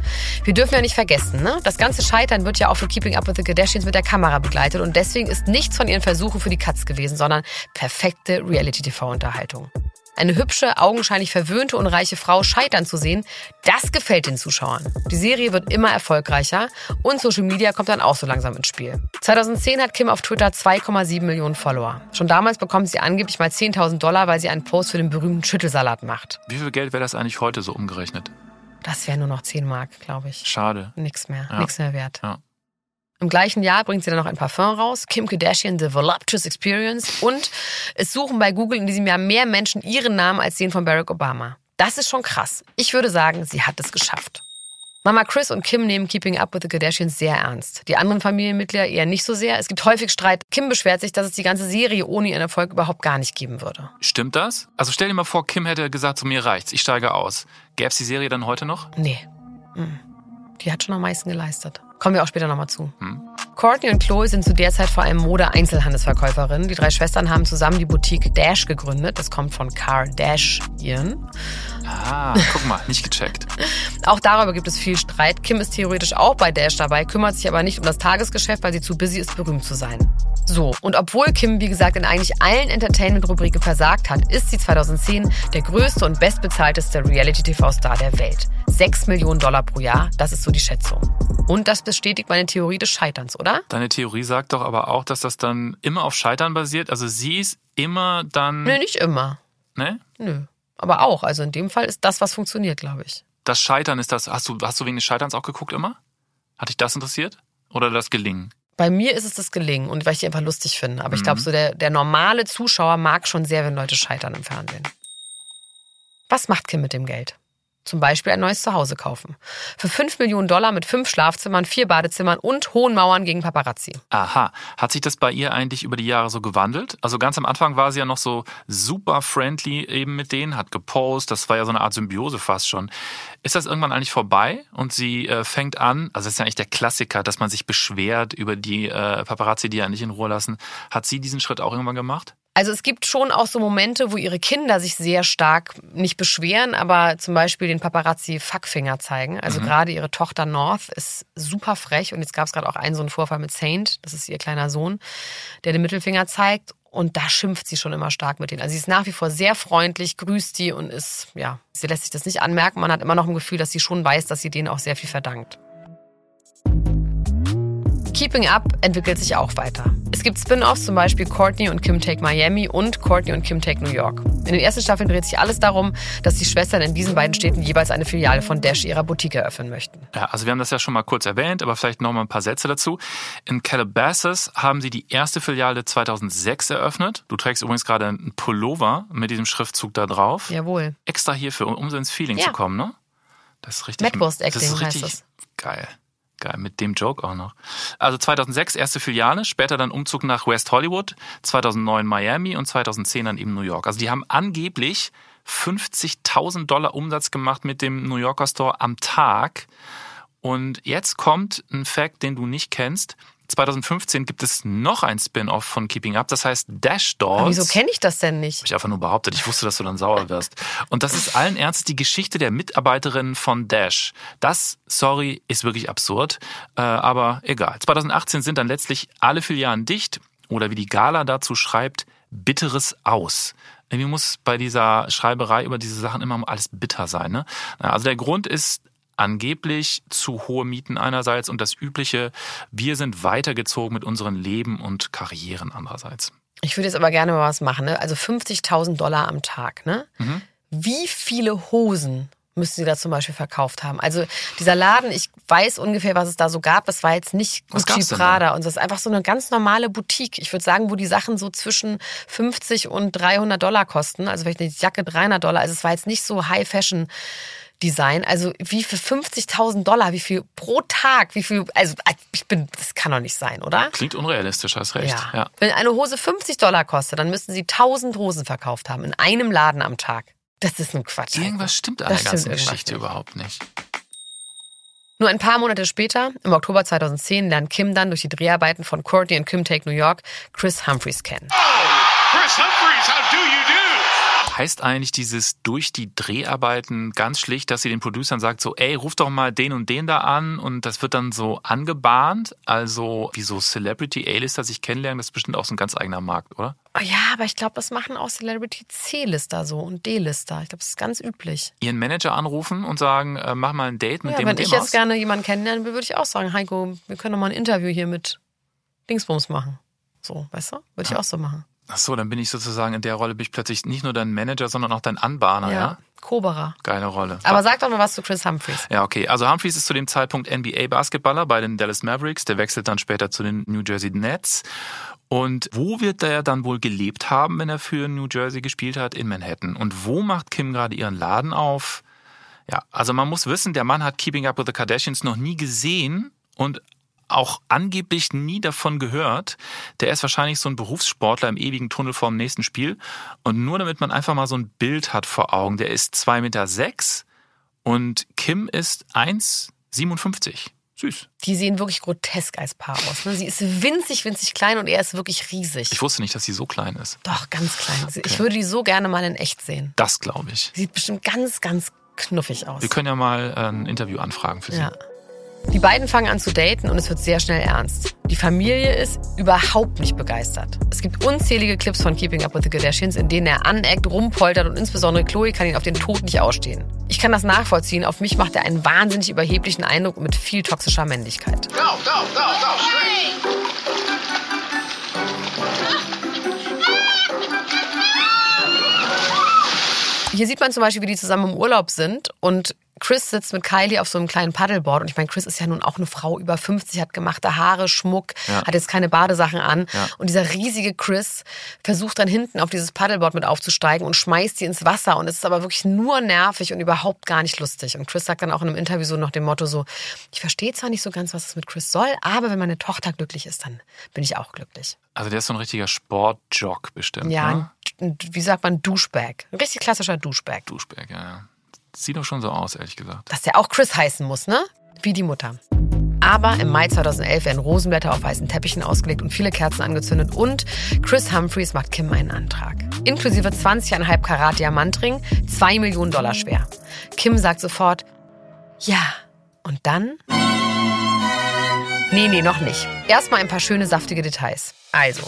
Wir dürfen ja nicht vergessen, ne? das ganze Scheitern wird ja auch für Keeping Up with the Kardashians mit der Kamera begleitet und deswegen ist nichts von ihren Versuchen für die Katz gewesen, sondern perfekte Reality-TV-Unterhaltung eine hübsche, augenscheinlich verwöhnte und reiche Frau scheitern zu sehen, das gefällt den Zuschauern. Die Serie wird immer erfolgreicher und Social Media kommt dann auch so langsam ins Spiel. 2010 hat Kim auf Twitter 2,7 Millionen Follower. Schon damals bekommt sie angeblich mal 10.000 Dollar, weil sie einen Post für den berühmten Schüttelsalat macht. Wie viel Geld wäre das eigentlich heute so umgerechnet? Das wäre nur noch 10 Mark, glaube ich. Schade. Nix mehr, Ja. nix mehr wert. Ja. Im gleichen Jahr bringt sie dann noch ein Parfum raus, Kim Kardashian The Voluptuous Experience und es suchen bei Google in diesem Jahr mehr Menschen ihren Namen als den von Barack Obama. Das ist schon krass. Ich würde sagen, sie hat es geschafft. Mama Chris und Kim nehmen Keeping Up with the Kardashians sehr ernst. Die anderen Familienmitglieder eher nicht so sehr. Es gibt häufig Streit. Kim beschwert sich, dass es die ganze Serie ohne ihren Erfolg überhaupt gar nicht geben würde. Stimmt das? Also stell dir mal vor, Kim hätte gesagt, zu mir reicht's, ich steige aus. Gäbe es die Serie dann heute noch? Nee. Mm. Die hat schon am meisten geleistet. Kommen wir auch später nochmal zu. Hm. Courtney und Chloe sind zu der Zeit vor allem Mode-Einzelhandelsverkäuferinnen. Die drei Schwestern haben zusammen die Boutique Dash gegründet. Das kommt von Kardashian. Ah, guck mal, nicht gecheckt. Auch darüber gibt es viel Streit. Kim ist theoretisch auch bei Dash dabei, kümmert sich aber nicht um das Tagesgeschäft, weil sie zu busy ist, berühmt zu sein. So, und obwohl Kim, wie gesagt, in eigentlich allen Entertainment-Rubriken versagt hat, ist sie 2010 der größte und bestbezahlteste Reality-TV-Star der Welt. 6 Millionen Dollar pro Jahr, das ist so die Schätzung. Und das bestätigt meine Theorie des Scheiterns, oder? Deine Theorie sagt doch aber auch, dass das dann immer auf Scheitern basiert. Also sie ist immer dann. Nö, nicht immer. Ne? Nö. Aber auch. Also in dem Fall ist das, was funktioniert, glaube ich. Das Scheitern ist das. Hast du, hast du wegen des Scheiterns auch geguckt immer? Hat dich das interessiert? Oder das Gelingen? Bei mir ist es das Gelingen und weil ich die einfach lustig finde. Aber ich Mhm. glaube, so der, der normale Zuschauer mag schon sehr, wenn Leute scheitern im Fernsehen. Was macht Kim mit dem Geld? Zum Beispiel ein neues Zuhause kaufen. Für 5 Millionen Dollar mit fünf Schlafzimmern, vier Badezimmern und hohen Mauern gegen Paparazzi. Aha. Hat sich das bei ihr eigentlich über die Jahre so gewandelt? Also ganz am Anfang war sie ja noch so super friendly eben mit denen, hat gepostet, das war ja so eine Art Symbiose fast schon. Ist das irgendwann eigentlich vorbei und sie äh, fängt an, also das ist ja eigentlich der Klassiker, dass man sich beschwert über die äh, Paparazzi, die ja nicht in Ruhe lassen. Hat sie diesen Schritt auch irgendwann gemacht? Also es gibt schon auch so Momente, wo ihre Kinder sich sehr stark nicht beschweren, aber zum Beispiel den Paparazzi Fuckfinger zeigen. Also gerade ihre Tochter North ist super frech und jetzt gab es gerade auch einen so einen Vorfall mit Saint, das ist ihr kleiner Sohn, der den Mittelfinger zeigt und da schimpft sie schon immer stark mit denen. Also sie ist nach wie vor sehr freundlich, grüßt die und ist, ja, sie lässt sich das nicht anmerken. Man hat immer noch ein Gefühl, dass sie schon weiß, dass sie denen auch sehr viel verdankt. Keeping Up entwickelt sich auch weiter. Es gibt Spin-offs, zum Beispiel Courtney und Kim Take Miami und Courtney und Kim Take New York. In den ersten Staffeln dreht sich alles darum, dass die Schwestern in diesen beiden Städten jeweils eine Filiale von Dash ihrer Boutique eröffnen möchten. Ja, also wir haben das ja schon mal kurz erwähnt, aber vielleicht noch mal ein paar Sätze dazu. In Calabasas haben sie die erste Filiale 2006 eröffnet. Du trägst übrigens gerade einen Pullover mit diesem Schriftzug da drauf. Jawohl. Extra hierfür, um so ins Feeling Ja. zu kommen, ne? Das ist richtig. Ist heißt richtig das. Geil. Geil, mit dem Joke auch noch. Also 2006 erste Filiale, später dann Umzug nach West Hollywood, 2009 Miami und 2010 dann eben New York. Also die haben angeblich 50.000 Dollar Umsatz gemacht mit dem New Yorker Store am Tag. Und jetzt kommt ein Fact, den du nicht kennst. 2015 gibt es noch ein Spin-off von Keeping Up, das heißt Dash Dolls. Aber wieso kenne ich das denn nicht? Habe ich einfach nur behauptet. Ich wusste, dass du dann sauer wirst. Und das ist allen Ernstes die Geschichte der Mitarbeiterin von Dash. Das, sorry, ist wirklich absurd. Äh, aber egal. 2018 sind dann letztlich alle Filialen dicht. Oder wie die Gala dazu schreibt, bitteres Aus. Irgendwie muss bei dieser Schreiberei über diese Sachen immer alles bitter sein. Ne? Also der Grund ist angeblich zu hohe Mieten einerseits und das übliche, wir sind weitergezogen mit unseren Leben und Karrieren andererseits. Ich würde jetzt aber gerne mal was machen. Ne? Also 50.000 Dollar am Tag. Ne? Mhm. Wie viele Hosen müssen Sie da zum Beispiel verkauft haben? Also dieser Laden, ich weiß ungefähr, was es da so gab. Das war jetzt nicht Gucci Prada und. Das ist einfach so eine ganz normale Boutique. Ich würde sagen, wo die Sachen so zwischen 50 und 300 Dollar kosten. Also vielleicht eine Jacke 300 Dollar. Also es war jetzt nicht so High Fashion. Design, also wie für 50.000 Dollar, wie viel pro Tag, wie viel, also ich bin, das kann doch nicht sein, oder? Klingt unrealistisch, hast recht. Ja. Ja. Wenn eine Hose 50 Dollar kostet, dann müssten sie 1000 Hosen verkauft haben in einem Laden am Tag. Das ist ein Quatsch. Irgendwas stimmt an Das der ganzen Geschichte nicht. überhaupt nicht. Nur ein paar Monate später, im Oktober 2010, lernt Kim dann durch die Dreharbeiten von Courtney und Kim Take New York Chris Humphreys kennen. Chris Humphreys, how do you? Heißt eigentlich dieses durch die Dreharbeiten ganz schlicht, dass sie den Producern sagt so, ey, ruf doch mal den und den da an und das wird dann so angebahnt, also wie so Celebrity A-Lister sich kennenlernen, das ist bestimmt auch so ein ganz eigener Markt, oder? Oh ja, aber ich glaube, das machen auch Celebrity C-Lister so und D-Lister. Ich glaube, das ist ganz üblich. Ihren Manager anrufen und sagen, äh, mach mal ein Date mit Ja, dem wenn und dem ich jetzt aus. gerne jemanden kennenlernen will, würde ich auch sagen, Heiko, wir können doch mal ein Interview hier mit Dingsbums machen. So, weißt du? Würde ich auch so machen. Ach so, dann bin ich sozusagen in der Rolle, bin ich plötzlich nicht nur dein Manager, sondern auch dein Anbahner, ja? Koberer. Geile Rolle. Aber sag doch mal was zu Chris Humphreys. Ja, okay. Also Humphreys ist zu dem Zeitpunkt NBA-Basketballer bei den Dallas Mavericks. Der wechselt dann später zu den New Jersey Nets. Und wo wird er dann wohl gelebt haben, wenn er für New Jersey gespielt hat? In Manhattan. Und wo macht Kim gerade ihren Laden auf? Ja, also man muss wissen, der Mann hat Keeping Up with the Kardashians noch nie gesehen und auch angeblich nie davon gehört. Der ist wahrscheinlich so ein Berufssportler im ewigen Tunnel vorm nächsten Spiel. Und nur damit man einfach mal so ein Bild hat vor Augen. Der ist zwei Meter sechs und Kim ist 1,57. Süß. Die sehen wirklich grotesk als Paar aus. Ne? Sie ist winzig, winzig klein und er ist wirklich riesig. Ich wusste nicht, dass sie so klein ist. Doch, ganz klein. Ich würde die so gerne mal in echt sehen. Das glaube ich. Sieht bestimmt ganz, ganz knuffig aus. Wir können ja mal äh, ein Interview anfragen für sie. Ja. Die beiden fangen an zu daten und es wird sehr schnell ernst. Die Familie ist überhaupt nicht begeistert. Es gibt unzählige Clips von Keeping Up with the Kardashians, in denen er aneckt, rumpoltert und insbesondere Chloe kann ihn auf den Tod nicht ausstehen. Ich kann das nachvollziehen. Auf mich macht er einen wahnsinnig überheblichen Eindruck mit viel toxischer Männlichkeit. Go, go, go. Hier sieht man zum Beispiel, wie die zusammen im Urlaub sind und Chris sitzt mit Kylie auf so einem kleinen Paddleboard und ich meine, Chris ist ja nun auch eine Frau über 50, hat gemachte Haare, Schmuck, Ja. hat jetzt keine Badesachen an Ja. und dieser riesige Chris versucht dann hinten auf dieses Paddleboard mit aufzusteigen und schmeißt sie ins Wasser und es ist aber wirklich nur nervig und überhaupt gar nicht lustig und Chris sagt dann auch in einem Interview so nach dem Motto so, ich verstehe zwar nicht so ganz, was es mit Chris soll, aber wenn meine Tochter glücklich ist, dann bin ich auch glücklich. Also der ist so ein richtiger Sportjock bestimmt. Ja, Ne? ein, wie sagt man, Douchebag. Ein richtig klassischer Douchebag. Duschberg, ja, ja. Sieht doch schon so aus, ehrlich gesagt. dass der auch Chris heißen muss, ne? Wie die Mutter. Aber im Mai 2011 werden Rosenblätter auf weißen Teppichen ausgelegt und viele Kerzen angezündet und Chris Humphreys macht Kim einen Antrag. Inklusive 20,5 Karat Diamantring, 2 Millionen Dollar schwer. Kim sagt sofort, ja. Und dann? Nee, nee, noch nicht. Erstmal ein paar schöne, saftige Details. Also,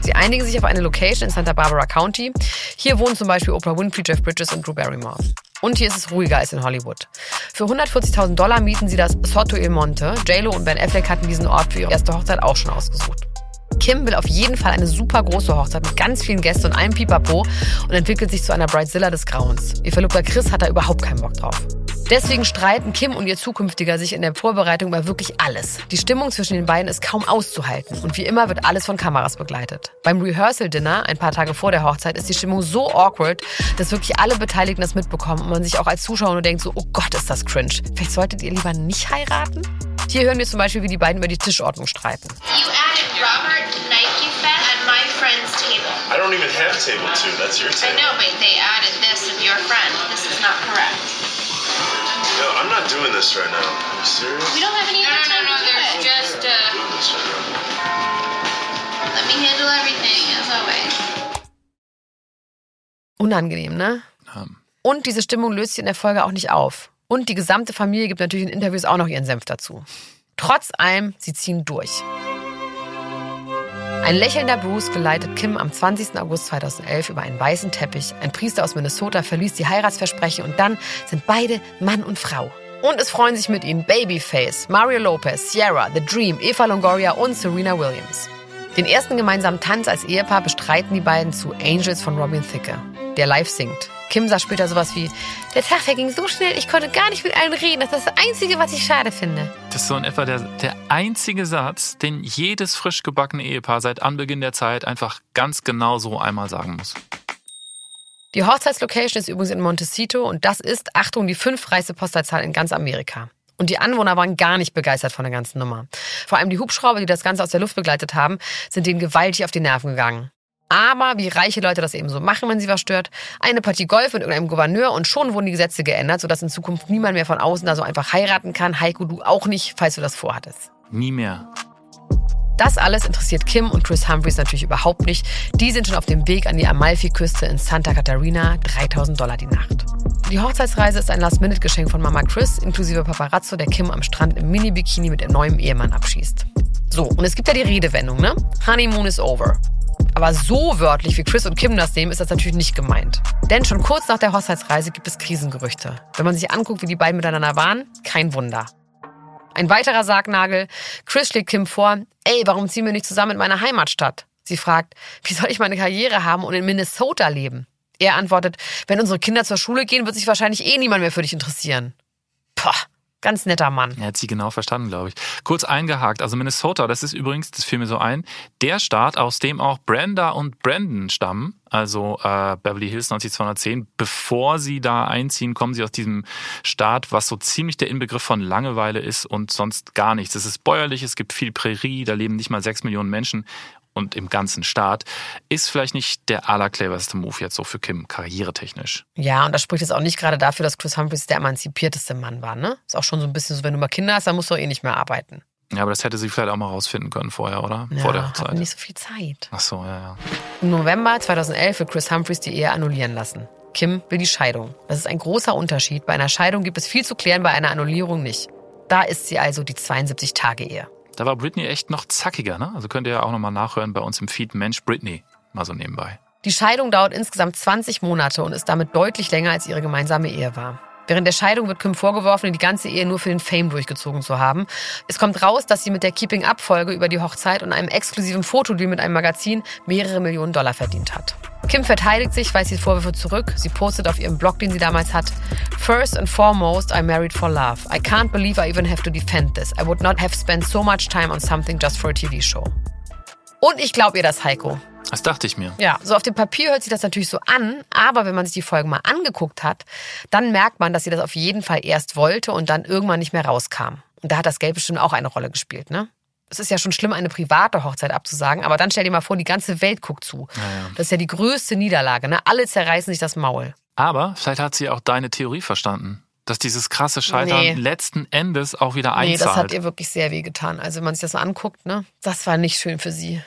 sie einigen sich auf eine Location in Santa Barbara County. Hier wohnen zum Beispiel Oprah Winfrey, Jeff Bridges und Drew Barrymore. Und hier ist es ruhiger als in Hollywood. Für 140.000 Dollar mieten sie das Soto Il Monte. JLo und Ben Affleck hatten diesen Ort für ihre erste Hochzeit auch schon ausgesucht. Kim will auf jeden Fall eine super große Hochzeit mit ganz vielen Gästen und einem Pipapo und entwickelt sich zu einer Bridezilla des Grauens. Ihr Verlobter Chris hat da überhaupt keinen Bock drauf. Deswegen streiten Kim und ihr Zukünftiger sich in der Vorbereitung über wirklich alles. Die Stimmung zwischen den beiden ist kaum auszuhalten und wie immer wird alles von Kameras begleitet. Beim Rehearsal Dinner, ein paar Tage vor der Hochzeit, ist die Stimmung so awkward, dass wirklich alle Beteiligten das mitbekommen und man sich auch als Zuschauer nur denkt so, oh Gott, ist das cringe. Vielleicht solltet ihr lieber nicht heiraten? Hier hören wir zum Beispiel, wie die beiden über die Tischordnung streiten. You I don't even have table two. That's your I table. know, but they added this of your friend. This is not correct. No, I'm not doing this right now. Are you serious? We don't have any No, other no, time no, to do there's it. just, I'm uh, doing this right now. Let me handle everything, as always. Unangenehm, ne? Ja. Und diese Stimmung löst sich in der Folge auch nicht auf. Und die gesamte Familie gibt natürlich in Interviews auch noch ihren Senf dazu. Trotz allem, sie ziehen durch. Ein lächelnder Bruce geleitet Kim am 20. August 2011 über einen weißen Teppich. Ein Priester aus Minnesota verließ die Heiratsversprechen und dann sind beide Mann und Frau. Und es freuen sich mit ihnen Babyface, Mario Lopez, Sierra, The Dream, Eva Longoria und Serena Williams. Den ersten gemeinsamen Tanz als Ehepaar bestreiten die beiden zu Angels von Robin Thicke, der live singt. Kim sagt später sowas wie, der Tag verging so schnell, ich konnte gar nicht mit allen reden. Das ist das Einzige, was ich schade finde. Das ist so in etwa der, der einzige Satz, den jedes frisch gebackene Ehepaar seit Anbeginn der Zeit einfach ganz genau so einmal sagen muss. Die Hochzeitslocation ist übrigens in Montecito und das ist, Achtung, die fünfreichste Postleitzahl in ganz Amerika. Und die Anwohner waren gar nicht begeistert von der ganzen Nummer. Vor allem die Hubschrauber, die das Ganze aus der Luft begleitet haben, sind denen gewaltig auf die Nerven gegangen. Aber wie reiche Leute das eben so machen, wenn sie was stört, eine Partie Golf mit irgendeinem Gouverneur und schon wurden die Gesetze geändert, sodass in Zukunft niemand mehr von außen da so einfach heiraten kann. Heiko, du auch nicht, falls du das vorhattest. Nie mehr. Das alles interessiert Kim und Chris Humphreys natürlich überhaupt nicht. Die sind schon auf dem Weg an die Amalfi-Küste in Santa Catarina, 3000 Dollar die Nacht. Die Hochzeitsreise ist ein Last-Minute-Geschenk von Mama Chris, inklusive Paparazzo, der Kim am Strand im Mini-Bikini mit ihrem neuen Ehemann abschießt. So, und es gibt ja die Redewendung, ne? Honeymoon is over. Aber so wörtlich, wie Chris und Kim das nehmen, ist das natürlich nicht gemeint. Denn schon kurz nach der Hochzeitsreise gibt es Krisengerüchte. Wenn man sich anguckt, wie die beiden miteinander waren, kein Wunder. Ein weiterer Sargnagel. Chris schlägt Kim vor, ey, warum ziehen wir nicht zusammen in meine Heimatstadt? Sie fragt, wie soll ich meine Karriere haben und in Minnesota leben? Er antwortet, wenn unsere Kinder zur Schule gehen, wird sich wahrscheinlich eh niemand mehr für dich interessieren. Pah, ganz netter Mann. Er hat sie genau verstanden, glaube ich. Kurz eingehakt, also Minnesota, das ist übrigens, das fiel mir so ein, der Staat, aus dem auch Brenda und Brandon stammen, also äh, Beverly Hills 90210. Bevor sie da einziehen, kommen sie aus diesem Staat, was so ziemlich der Inbegriff von Langeweile ist und sonst gar nichts. Es ist bäuerlich, es gibt viel Prärie, da leben nicht mal sechs Millionen Menschen und im ganzen Staat, ist vielleicht nicht der allercleverste Move jetzt so für Kim, karrieretechnisch. Ja, und das spricht jetzt auch nicht gerade dafür, dass Chris Humphries der emanzipierteste Mann war, ne? Ist auch schon so ein bisschen so, wenn du mal Kinder hast, dann musst du eh nicht mehr arbeiten. Ja, aber das hätte sie vielleicht auch mal rausfinden können vorher, oder? Ja, Vor der Hochzeit. nicht so viel Zeit. Ach so, ja, ja. Im November 2011 will Chris Humphries die Ehe annullieren lassen. Kim will die Scheidung. Das ist ein großer Unterschied. Bei einer Scheidung gibt es viel zu klären, bei einer Annullierung nicht. Da ist sie also die 72-Tage-Ehe. Da war Britney echt noch zackiger, ne? Also könnt ihr ja auch nochmal nachhören bei uns im Feed Mensch Britney. Mal so nebenbei. Die Scheidung dauert insgesamt 20 Monate und ist damit deutlich länger, als ihre gemeinsame Ehe war. Während der Scheidung wird Kim vorgeworfen, die ganze Ehe nur für den Fame durchgezogen zu haben. Es kommt raus, dass sie mit der Keeping Up-Folge über die Hochzeit und einem exklusiven Fotodeal mit einem Magazin mehrere Millionen Dollar verdient hat. Kim verteidigt sich, weist die Vorwürfe zurück. Sie postet auf ihrem Blog, den sie damals hat, First and foremost, I married for love. I can't believe I even have to defend this. I would not have spent so much time on something just for a TV show. Und ich glaube ihr das, Heiko. Das dachte ich mir. Ja, so auf dem Papier hört sich das natürlich so an, aber wenn man sich die Folgen mal angeguckt hat, dann merkt man, dass sie das auf jeden Fall erst wollte und dann irgendwann nicht mehr rauskam. Und da hat das Geld bestimmt auch eine Rolle gespielt, ne? Es ist ja schon schlimm, eine private Hochzeit abzusagen, aber dann stell dir mal vor, die ganze Welt guckt zu. Das ist ja die größte Niederlage, ne? Alle zerreißen sich das Maul. Aber vielleicht hat sie auch deine Theorie verstanden. dass dieses krasse Scheitern Nee. letzten Endes auch wieder Nee, das hat einzahlt. ihr wirklich sehr weh getan. Also wenn man sich das so anguckt, ne, das war nicht schön für sie.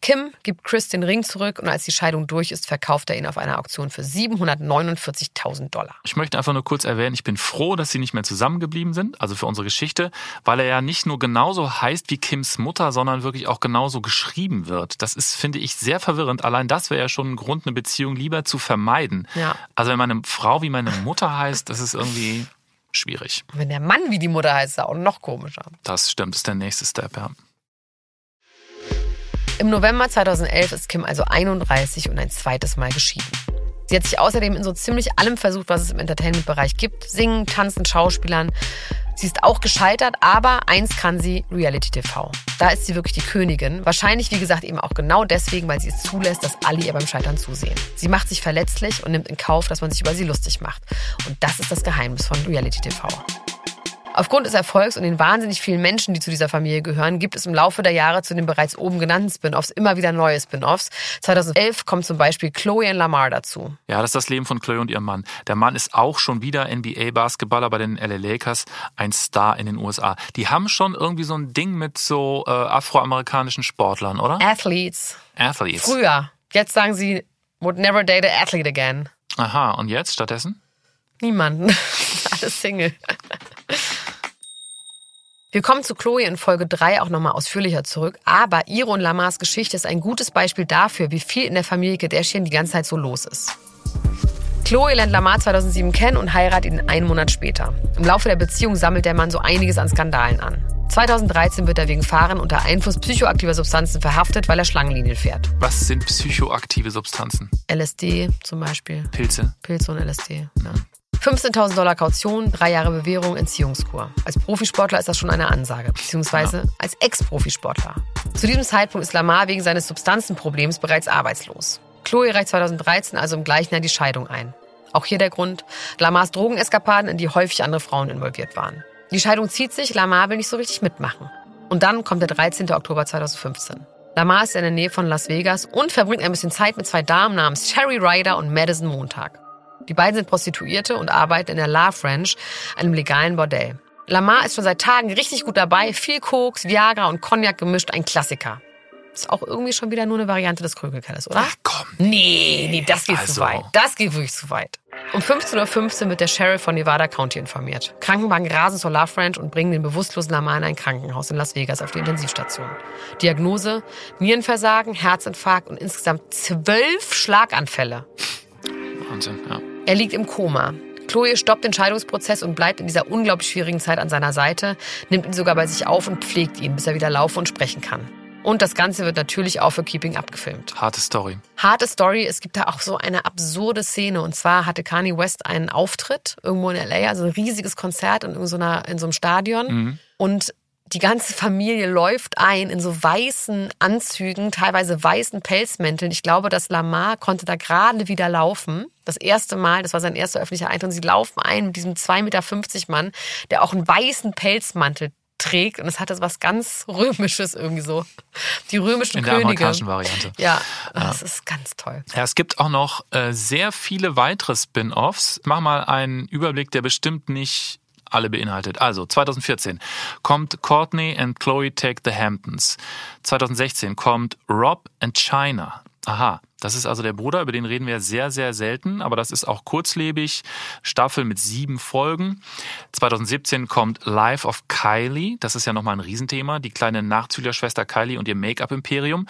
Kim gibt Chris den Ring zurück und als die Scheidung durch ist, verkauft er ihn auf einer Auktion für 749.000 Dollar. Ich möchte einfach nur kurz erwähnen, ich bin froh, dass sie nicht mehr zusammengeblieben sind, also für unsere Geschichte, weil er ja nicht nur genauso heißt wie Kims Mutter, sondern wirklich auch genauso geschrieben wird. Das ist, finde ich, sehr verwirrend. Allein das wäre ja schon ein Grund, eine Beziehung lieber zu vermeiden. Ja. Also wenn meine Frau wie meine Mutter heißt, das ist irgendwie schwierig. Wenn der Mann wie die Mutter heißt, ist er auch noch komischer. Das stimmt, ist der nächste Step, ja. Im November 2011 ist Kim also 31 und ein zweites Mal geschieden. Sie hat sich außerdem in so ziemlich allem versucht, was es im Entertainment-Bereich gibt. Singen, tanzen, Schauspielern. Sie ist auch gescheitert, aber eins kann sie, Reality TV. Da ist sie wirklich die Königin. Wahrscheinlich, wie gesagt, eben auch genau deswegen, weil sie es zulässt, dass alle ihr beim Scheitern zusehen. Sie macht sich verletzlich und nimmt in Kauf, dass man sich über sie lustig macht. Und das ist das Geheimnis von Reality TV. Aufgrund des Erfolgs und den wahnsinnig vielen Menschen, die zu dieser Familie gehören, gibt es im Laufe der Jahre zu den bereits oben genannten Spin-offs immer wieder neue Spin-offs. 2011 kommt zum Beispiel Chloe und Lamar dazu. Ja, das ist das Leben von Chloe und ihrem Mann. Der Mann ist auch schon wieder NBA-Basketballer bei den LA Lakers, ein Star in den USA. Die haben schon irgendwie so ein Ding mit so äh, afroamerikanischen Sportlern, oder? Athletes. Athletes. Früher. Jetzt sagen sie, would never date an athlete again. Aha, und jetzt stattdessen? Niemanden. Alles Single. Wir kommen zu Chloe in Folge 3 auch nochmal ausführlicher zurück, aber ihre und Lamars Geschichte ist ein gutes Beispiel dafür, wie viel in der Familie Kardashian die ganze Zeit so los ist. Chloe lernt Lamar 2007 kennen und heiratet ihn einen Monat später. Im Laufe der Beziehung sammelt der Mann so einiges an Skandalen an. 2013 wird er wegen Fahren unter Einfluss psychoaktiver Substanzen verhaftet, weil er Schlangenlinien fährt. Was sind psychoaktive Substanzen? LSD zum Beispiel. Pilze. Pilze und LSD. Ja. 15.000 Dollar Kaution, drei Jahre Bewährung, Entziehungskur. Als Profisportler ist das schon eine Ansage, beziehungsweise als Ex-Profisportler. Zu diesem Zeitpunkt ist Lamar wegen seines Substanzenproblems bereits arbeitslos. Chloe reicht 2013 also im gleichen Jahr die Scheidung ein. Auch hier der Grund, Lamars Drogeneskapaden, in die häufig andere Frauen involviert waren. Die Scheidung zieht sich, Lamar will nicht so richtig mitmachen. Und dann kommt der 13. Oktober 2015. Lamar ist in der Nähe von Las Vegas und verbringt ein bisschen Zeit mit zwei Damen namens Sherry Ryder und Madison Montag. Die beiden sind Prostituierte und arbeiten in der Love Ranch, einem legalen Bordell. Lamar ist schon seit Tagen richtig gut dabei, viel Koks, Viagra und Cognac gemischt, ein Klassiker. Ist auch irgendwie schon wieder nur eine Variante des Krökelkellers, oder? Ach komm. Nee, nee, das geht zu Also. weit. Das geht wirklich zu weit. Um 15.15 Uhr wird der Sheriff von Nevada County informiert. Krankenwagen rasen zur Love Ranch und bringen den bewusstlosen Lamar in ein Krankenhaus in Las Vegas auf die Intensivstation. Diagnose, Nierenversagen, Herzinfarkt und insgesamt zwölf Schlaganfälle. Wahnsinn, ja. Er liegt im Koma. Chloe stoppt den Scheidungsprozess und bleibt in dieser unglaublich schwierigen Zeit an seiner Seite, nimmt ihn sogar bei sich auf und pflegt ihn, bis er wieder laufen und sprechen kann. Und das Ganze wird natürlich auch für Keeping abgefilmt. Harte Story. Harte Story, es gibt da auch so eine absurde Szene. Und zwar hatte Kanye West einen Auftritt irgendwo in L.A., also ein riesiges Konzert in, so, einer, in so einem Stadion. Und die ganze Familie läuft ein in so weißen Anzügen, teilweise weißen Pelzmänteln. Ich glaube, dass Lamar konnte da gerade wieder laufen. Das erste Mal, das war sein erster öffentlicher Eintritt. Sie laufen ein mit diesem 2,50 Meter Mann, der auch einen weißen Pelzmantel trägt. Und es hatte was ganz Römisches irgendwie so. Die römischen In der Könige. amerikanischen Variante. Ja, das ist ganz toll. Ja, es gibt auch noch äh, sehr viele weitere Spin-offs. Mach mal einen Überblick, der bestimmt nicht alle beinhaltet. Also 2014 kommt Courtney and Chloe Take the Hamptons. 2016 kommt Rob and China. Aha, das ist also der Bruder, über den reden wir sehr, sehr selten, aber das ist auch kurzlebig. Staffel mit sieben Folgen. 2017 kommt Life of Kylie. Das ist ja nochmal ein Riesenthema. Die kleine Nachzüglerschwester Kylie und ihr Make-up-Imperium.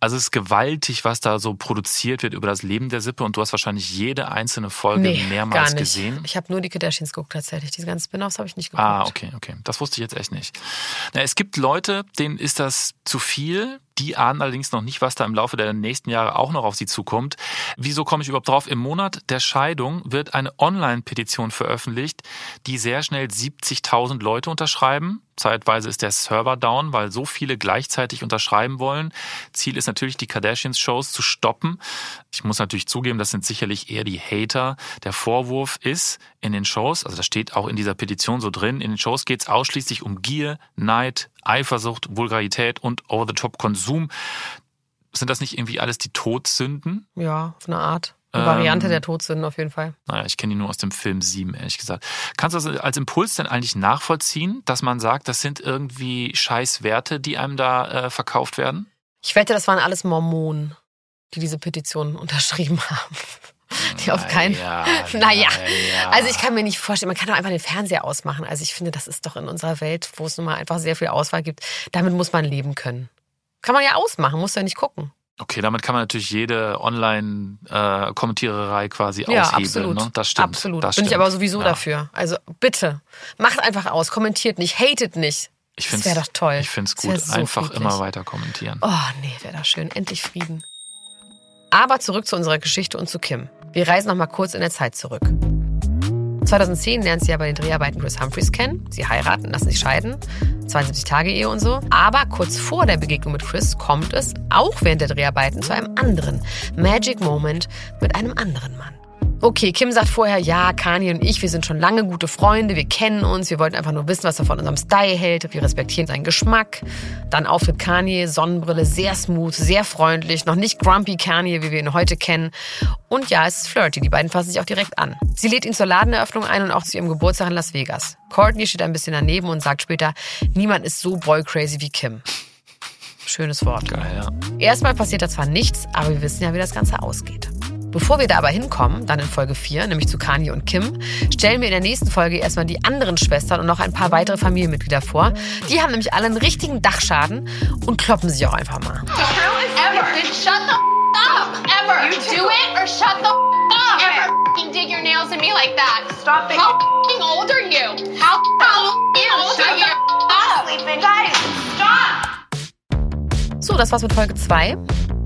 Also es ist gewaltig, was da so produziert wird über das Leben der Sippe und du hast wahrscheinlich jede einzelne Folge mehrmals gar nicht. gesehen. Ich habe nur die Kardashians geguckt tatsächlich. Diese ganzen Spin-offs habe ich nicht geguckt. Ah, okay, okay. Das wusste ich jetzt echt nicht. Na, es gibt Leute, denen ist das zu viel. Die ahnen allerdings noch nicht, was da im Laufe der nächsten Jahre auch noch auf sie zukommt. Wieso komme ich überhaupt drauf? Im Monat der Scheidung wird eine Online-Petition veröffentlicht, die sehr schnell 70.000 Leute unterschreiben. Zeitweise ist der Server down, weil so viele gleichzeitig unterschreiben wollen. Ziel ist natürlich, die Kardashians-Shows zu stoppen. Ich muss natürlich zugeben, das sind sicherlich eher die Hater. Der Vorwurf ist in den Shows, also das steht auch in dieser Petition so drin, in den Shows geht es ausschließlich um Gier, Neid, Eifersucht, Vulgarität und Over-the-Top-Konsum. Sind das nicht irgendwie alles die Todsünden? Ja, auf eine Art. Eine Variante der Todsünden auf jeden Fall. Naja, ich kenne die nur aus dem Film 7, ehrlich gesagt. Kannst du das als Impuls denn eigentlich nachvollziehen, dass man sagt, das sind irgendwie scheiß Werte, die einem da äh, verkauft werden? Ich wette, das waren alles Mormonen, die diese Petition unterschrieben haben. Die auf keinen. Naja, Naja, naja. also ich kann mir nicht vorstellen, man kann doch einfach den Fernseher ausmachen. Also ich finde, das ist doch in unserer Welt, wo es nun mal einfach sehr viel Auswahl gibt, damit muss man leben können. Kann man ja ausmachen, muss ja nicht gucken. Okay, damit kann man natürlich jede Online-Kommentiererei quasi Ja, aushebeln. absolut. Ne? Das stimmt. Absolut. Das Bin ich stimmt. aber sowieso Ja. dafür. Also bitte, macht einfach aus, kommentiert nicht, hatet nicht. Ich Das find's, wäre doch toll. Ich finde es gut. so Einfach friedlich. immer weiter kommentieren. Oh, nee, wäre das schön. Endlich Frieden. Aber zurück zu unserer Geschichte und zu Kim. Wir reisen noch mal kurz in der Zeit zurück. 2010 lernt sie ja bei den Dreharbeiten Chris Humphreys kennen. Sie heiraten, lassen sich scheiden. 72 Tage Ehe und so. Aber kurz vor der Begegnung mit Chris kommt es, auch während der Dreharbeiten, zu einem anderen Magic Moment mit einem anderen Mann. Okay, Kim sagt vorher, ja, Kanye und ich, wir sind schon lange gute Freunde, wir kennen uns, wir wollten einfach nur wissen, was er von unserem Style hält, wir respektieren seinen Geschmack. Dann Auftritt Kanye, Sonnenbrille, sehr smooth, sehr freundlich, noch nicht grumpy Kanye, wie wir ihn heute kennen. Und ja, es ist flirty, die beiden fassen sich auch direkt an. Sie lädt ihn zur Ladeneröffnung ein und auch zu ihrem Geburtstag in Las Vegas. Courtney steht ein bisschen daneben und sagt später, niemand ist so boy-crazy wie Kim. Schönes Wort. Geil, ja. Erstmal passiert da zwar nichts, aber wir wissen ja, wie das Ganze ausgeht. Bevor wir da aber hinkommen, dann in Folge 4, nämlich zu Kanye und Kim, stellen wir in der nächsten Folge erstmal die anderen Schwestern und noch ein paar weitere Familienmitglieder vor. Die haben nämlich alle einen richtigen Dachschaden und kloppen sich auch einfach mal. Ever. Shut the up. Ever. You do it or shut the up. Ever f***ing dig your nails at me like that. Stop it. How f***ing old are you? How f***ing old are you? Up. Sleeping. Guys, stop. So, das war's mit Folge 2.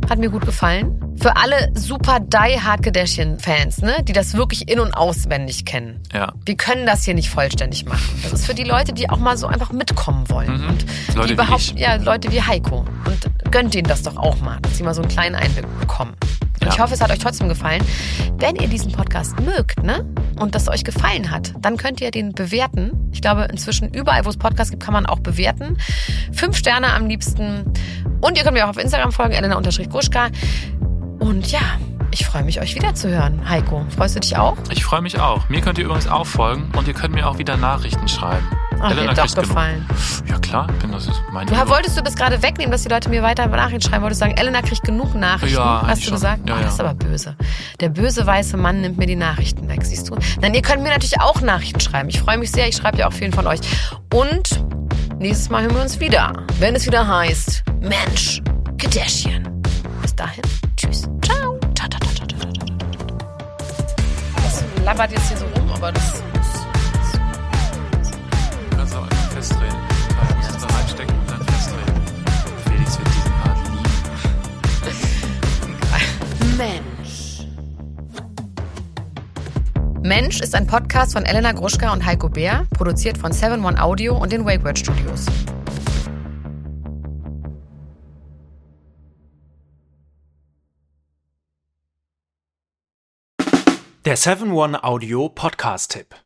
Hat mir gut gefallen. Für alle super die-hard Kardashian-Fans, ne, die das wirklich in- und auswendig kennen. Ja. Wir können das hier nicht vollständig machen. Das ist für die Leute, die auch mal so einfach mitkommen wollen. Mhm. Und Leute die wie überhaupt, ich. ja, Leute wie Heiko. Und gönnt ihnen das doch auch mal, dass sie mal so einen kleinen Einblick bekommen. Ja. ich hoffe, es hat euch trotzdem gefallen. Wenn ihr diesen Podcast mögt, ne? Und das euch gefallen hat, dann könnt ihr den bewerten. Ich glaube, inzwischen überall, wo es Podcasts gibt, kann man auch bewerten. Fünf Sterne am liebsten. Und ihr könnt mir auch auf Instagram folgen, Elena-Gruschka. Und ja, ich freue mich, euch wiederzuhören. Heiko, freust du dich auch? Ich freue mich auch. Mir könnt ihr übrigens auch folgen und ihr könnt mir auch wieder Nachrichten schreiben. Ach, Elena doch kriegt genug. gefallen. Ja klar, bin das ist mein Du Lieber. wolltest du das gerade wegnehmen, dass die Leute mir weiter Nachrichten schreiben? Wolltest du sagen, Elena kriegt genug Nachrichten? Ja, Hast du schon. gesagt? Ja, oh, das ist ja. aber böse. Der böse weiße Mann nimmt mir die Nachrichten weg, siehst du? Nein, ihr könnt mir natürlich auch Nachrichten schreiben. Ich freue mich sehr, ich schreibe ja auch vielen von euch. Und nächstes Mal hören wir uns wieder, wenn es wieder heißt Mensch, Kardashian. Bis dahin, tschüss. Ciao. Das labert jetzt hier so rum, aber das... festdrehen. Du musst es da reinstecken und dann festdrehen. Felix wird diesen Part lieben. Mensch. Mensch ist ein Podcast von Elena Gruschka und Heiko Bär, produziert von 7 One Audio und den WakeWord Studios. Der 7-One Audio Podcast-Tipp.